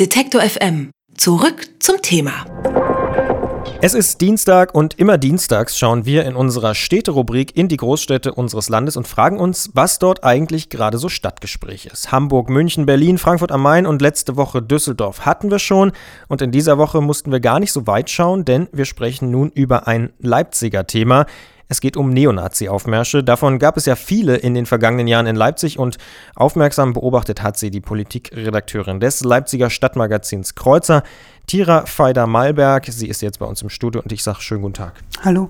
Detektor FM. Zurück zum Thema. Es ist Dienstag und immer dienstags schauen wir in unserer Städterubrik in die Großstädte unseres Landes und fragen uns, was dort eigentlich gerade so Stadtgespräch ist. Hamburg, München, Berlin, Frankfurt am Main und letzte Woche Düsseldorf hatten wir schon und in dieser Woche mussten wir gar nicht so weit schauen, denn wir sprechen nun über ein Leipziger Thema. Es geht um Neonazi-Aufmärsche. Davon gab es ja viele in den vergangenen Jahren in Leipzig und aufmerksam beobachtet hat sie die Politikredakteurin des Leipziger Stadtmagazins Kreuzer, Tira Feider-Malberg. Sie ist jetzt bei uns im Studio und ich sage schönen guten Tag. Hallo.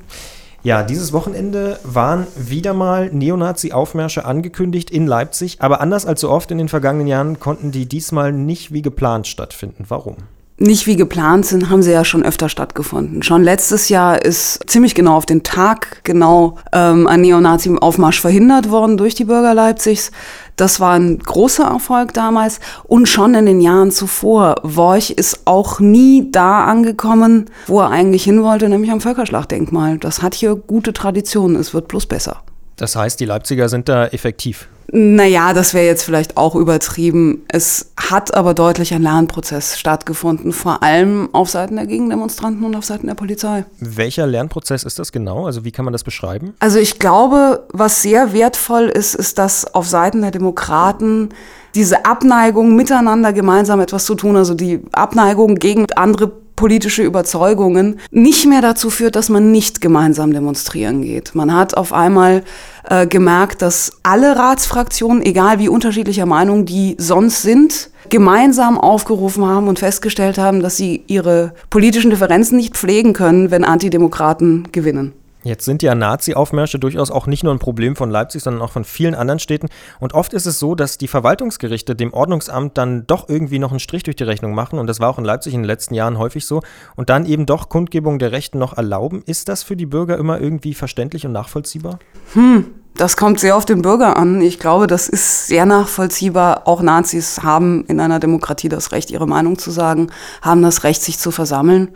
Ja, dieses Wochenende waren wieder mal Neonazi-Aufmärsche angekündigt in Leipzig, aber anders als so oft in den vergangenen Jahren konnten die diesmal nicht wie geplant stattfinden. Warum? Nicht wie geplant sind, haben sie ja schon öfter stattgefunden. Schon letztes Jahr ist ziemlich genau auf den Tag genau ähm, ein Neonazi-Aufmarsch verhindert worden durch die Bürger Leipzigs. Das war ein großer Erfolg damals. Und schon in den Jahren zuvor, Worch ist auch nie da angekommen, wo er eigentlich hin wollte, nämlich am Völkerschlachtdenkmal. Das hat hier gute Traditionen, es wird bloß besser. Das heißt, die Leipziger sind da effektiv. Naja, das wäre jetzt vielleicht auch übertrieben. Es hat aber deutlich ein Lernprozess stattgefunden, vor allem auf Seiten der Gegendemonstranten und auf Seiten der Polizei. Welcher Lernprozess ist das genau? Also wie kann man das beschreiben? Also ich glaube, was sehr wertvoll ist, ist, dass auf Seiten der Demokraten diese Abneigung, miteinander gemeinsam etwas zu tun, also die Abneigung gegen andere politische Überzeugungen nicht mehr dazu führt, dass man nicht gemeinsam demonstrieren geht. Man hat auf einmal äh, gemerkt, dass alle Ratsfraktionen, egal wie unterschiedlicher Meinung die sonst sind, gemeinsam aufgerufen haben und festgestellt haben, dass sie ihre politischen Differenzen nicht pflegen können, wenn Antidemokraten gewinnen. Jetzt sind ja Nazi-Aufmärsche durchaus auch nicht nur ein Problem von Leipzig, sondern auch von vielen anderen Städten. Und oft ist es so, dass die Verwaltungsgerichte dem Ordnungsamt dann doch irgendwie noch einen Strich durch die Rechnung machen. Und das war auch in Leipzig in den letzten Jahren häufig so. Und dann eben doch Kundgebung der Rechten noch erlauben. Ist das für die Bürger immer irgendwie verständlich und nachvollziehbar? Hm, das kommt sehr auf den Bürger an. Ich glaube, das ist sehr nachvollziehbar. Auch Nazis haben in einer Demokratie das Recht, ihre Meinung zu sagen, haben das Recht, sich zu versammeln.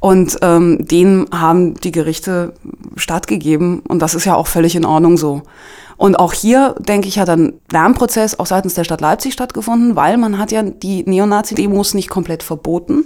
Und ähm, denen haben die Gerichte stattgegeben. Und das ist ja auch völlig in Ordnung so. Und auch hier, denke ich, hat ein Lernprozess auch seitens der Stadt Leipzig stattgefunden, weil man hat ja die Neonazi-Demos nicht komplett verboten,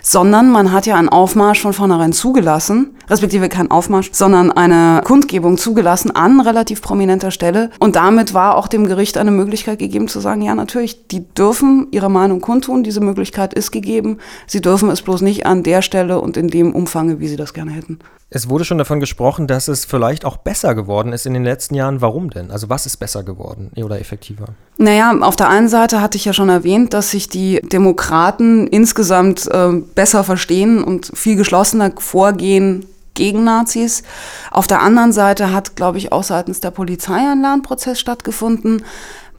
sondern man hat ja einen Aufmarsch von vornherein zugelassen, respektive kein Aufmarsch, sondern eine Kundgebung zugelassen an relativ prominenter Stelle. Und damit war auch dem Gericht eine Möglichkeit gegeben zu sagen, ja, natürlich, die dürfen ihre Meinung kundtun, diese Möglichkeit ist gegeben. Sie dürfen es bloß nicht an der Stelle und in dem Umfange, wie sie das gerne hätten. Es wurde schon davon gesprochen, dass es vielleicht auch besser geworden ist in den letzten Jahren. Warum denn? Also was ist besser geworden oder effektiver? Naja, auf der einen Seite hatte ich ja schon erwähnt, dass sich die Demokraten insgesamt äh, besser verstehen und viel geschlossener vorgehen gegen Nazis. Auf der anderen Seite hat, glaube ich, auch seitens der Polizei ein Lernprozess stattgefunden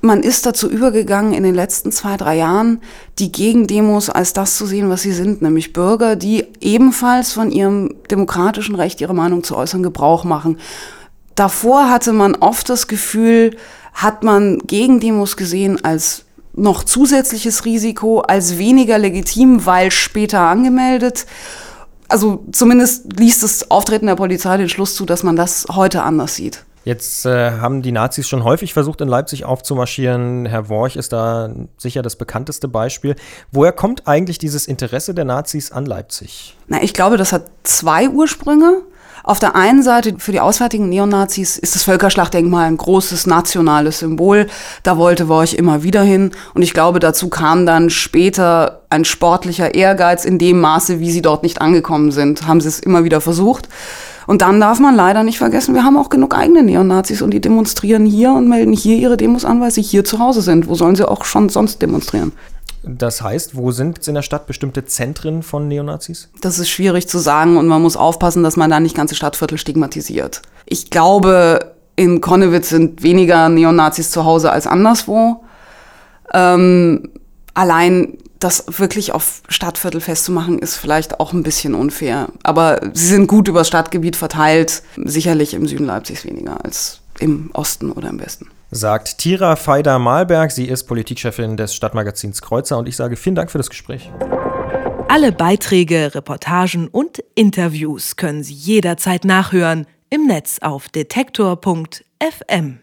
man ist dazu übergegangen, in den letzten zwei, drei Jahren die Gegendemos als das zu sehen, was sie sind, nämlich Bürger, die ebenfalls von ihrem demokratischen Recht, ihre Meinung zu äußern, Gebrauch machen. Davor hatte man oft das Gefühl, hat man Gegendemos gesehen als noch zusätzliches Risiko, als weniger legitim, weil später angemeldet. Also zumindest liest das Auftreten der Polizei den Schluss zu, dass man das heute anders sieht. Jetzt äh, haben die Nazis schon häufig versucht, in Leipzig aufzumarschieren. Herr Worch ist da sicher das bekannteste Beispiel. Woher kommt eigentlich dieses Interesse der Nazis an Leipzig? Na, ich glaube, das hat zwei Ursprünge. Auf der einen Seite für die auswärtigen Neonazis ist das Völkerschlachtdenkmal ein großes nationales Symbol. Da wollte Worch immer wieder hin. Und ich glaube, dazu kam dann später ein sportlicher Ehrgeiz in dem Maße, wie sie dort nicht angekommen sind. Haben sie es immer wieder versucht. Und dann darf man leider nicht vergessen, wir haben auch genug eigene Neonazis und die demonstrieren hier und melden hier ihre Demos an, weil sie hier zu Hause sind. Wo sollen sie auch schon sonst demonstrieren? Das heißt, wo sind in der Stadt bestimmte Zentren von Neonazis? Das ist schwierig zu sagen und man muss aufpassen, dass man da nicht ganze Stadtviertel stigmatisiert. Ich glaube, in Konnewitz sind weniger Neonazis zu Hause als anderswo. Ähm, allein das wirklich auf Stadtviertel festzumachen, ist vielleicht auch ein bisschen unfair. Aber sie sind gut über das Stadtgebiet verteilt, sicherlich im Süden Leipzigs weniger als im Osten oder im Westen. Sagt Tira Feider-Malberg. Sie ist Politikchefin des Stadtmagazins Kreuzer und ich sage vielen Dank für das Gespräch. Alle Beiträge, Reportagen und Interviews können Sie jederzeit nachhören im Netz auf detektor.fm.